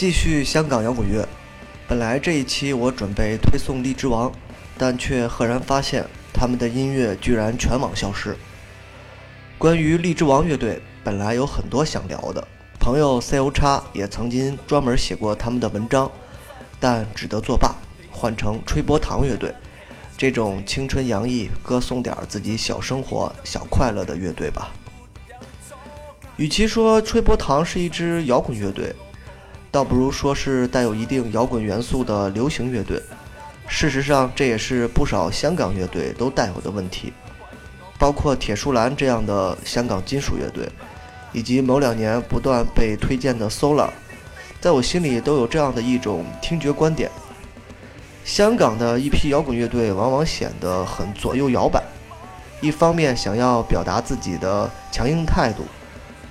继续香港摇滚乐。本来这一期我准备推送荔枝王，但却赫然发现他们的音乐居然全网消失。关于荔枝王乐队，本来有很多想聊的，朋友 C O 叉也曾经专门写过他们的文章，但只得作罢，换成吹波糖乐队，这种青春洋溢、歌颂点自己小生活、小快乐的乐队吧。与其说吹波糖是一支摇滚乐队，倒不如说是带有一定摇滚元素的流行乐队。事实上，这也是不少香港乐队都带有的问题，包括铁树兰这样的香港金属乐队，以及某两年不断被推荐的 Solar，在我心里都有这样的一种听觉观点：香港的一批摇滚乐队往往显得很左右摇摆，一方面想要表达自己的强硬态度。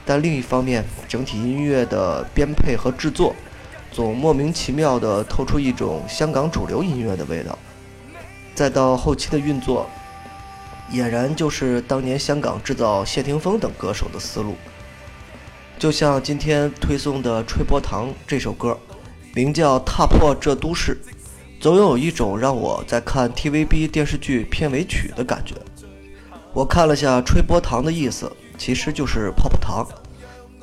但另一方面，整体音乐的编配和制作，总莫名其妙地透出一种香港主流音乐的味道。再到后期的运作，俨然就是当年香港制造谢霆锋等歌手的思路。就像今天推送的《吹波糖》这首歌，名叫《踏破这都市》，总有一种让我在看 TVB 电视剧片尾曲的感觉。我看了下“吹波糖”的意思。其实就是泡泡糖，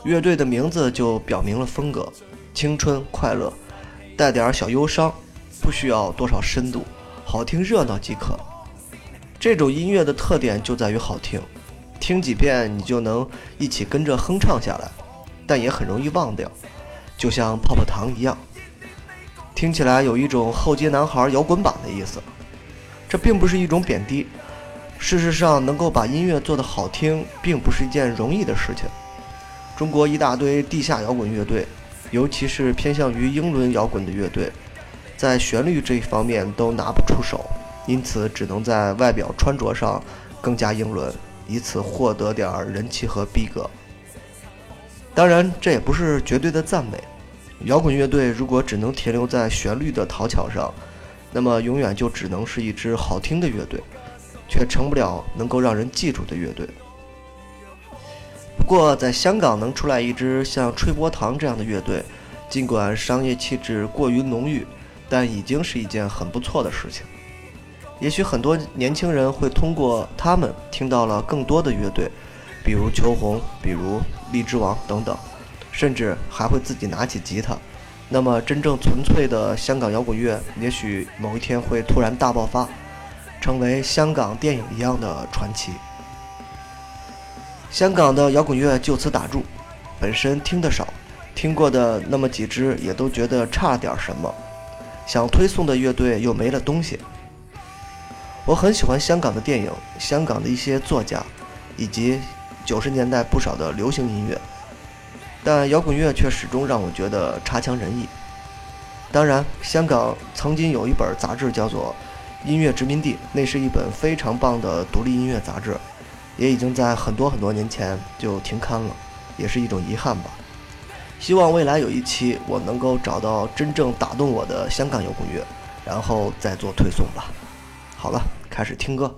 乐队的名字就表明了风格：青春、快乐，带点小忧伤，不需要多少深度，好听热闹即可。这种音乐的特点就在于好听，听几遍你就能一起跟着哼唱下来，但也很容易忘掉，就像泡泡糖一样。听起来有一种后街男孩摇滚版的意思，这并不是一种贬低。事实上，能够把音乐做得好听，并不是一件容易的事情。中国一大堆地下摇滚乐队，尤其是偏向于英伦摇滚的乐队，在旋律这一方面都拿不出手，因此只能在外表穿着上更加英伦，以此获得点人气和逼格。当然，这也不是绝对的赞美。摇滚乐队如果只能停留在旋律的讨巧上，那么永远就只能是一支好听的乐队。却成不了能够让人记住的乐队。不过，在香港能出来一支像吹波糖这样的乐队，尽管商业气质过于浓郁，但已经是一件很不错的事情。也许很多年轻人会通过他们听到了更多的乐队，比如秋红，比如荔枝王等等，甚至还会自己拿起吉他。那么，真正纯粹的香港摇滚乐，也许某一天会突然大爆发。成为香港电影一样的传奇。香港的摇滚乐就此打住，本身听得少，听过的那么几支也都觉得差点什么，想推送的乐队又没了东西。我很喜欢香港的电影，香港的一些作家，以及九十年代不少的流行音乐，但摇滚乐却始终让我觉得差强人意。当然，香港曾经有一本杂志叫做。音乐殖民地，那是一本非常棒的独立音乐杂志，也已经在很多很多年前就停刊了，也是一种遗憾吧。希望未来有一期我能够找到真正打动我的香港摇滚乐，然后再做推送吧。好了，开始听歌。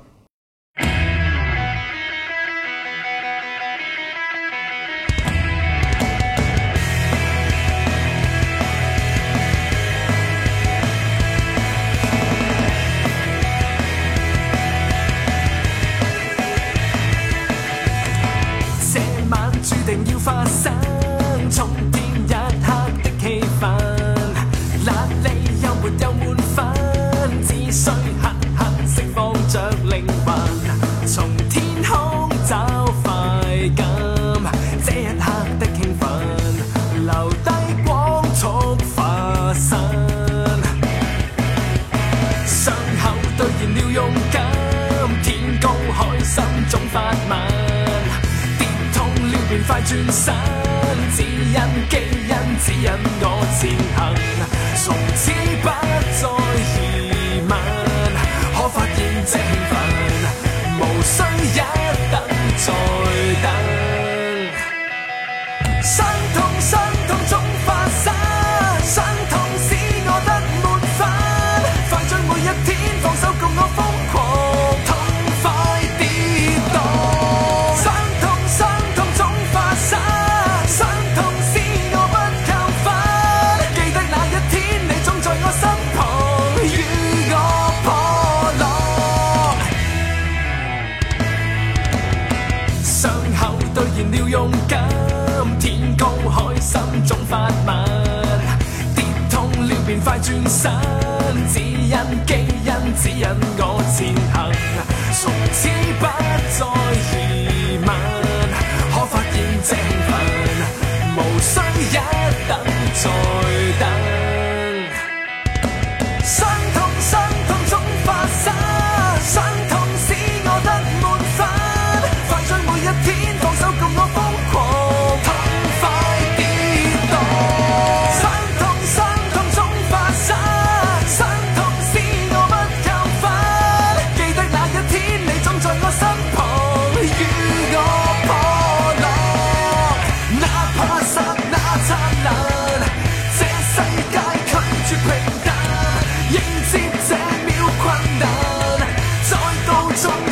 快转身，只因基因指引我前行，心中发问跌痛了便快转身只因基因指引我前行从此不再疑问可发现这兴奋无需一等再。It's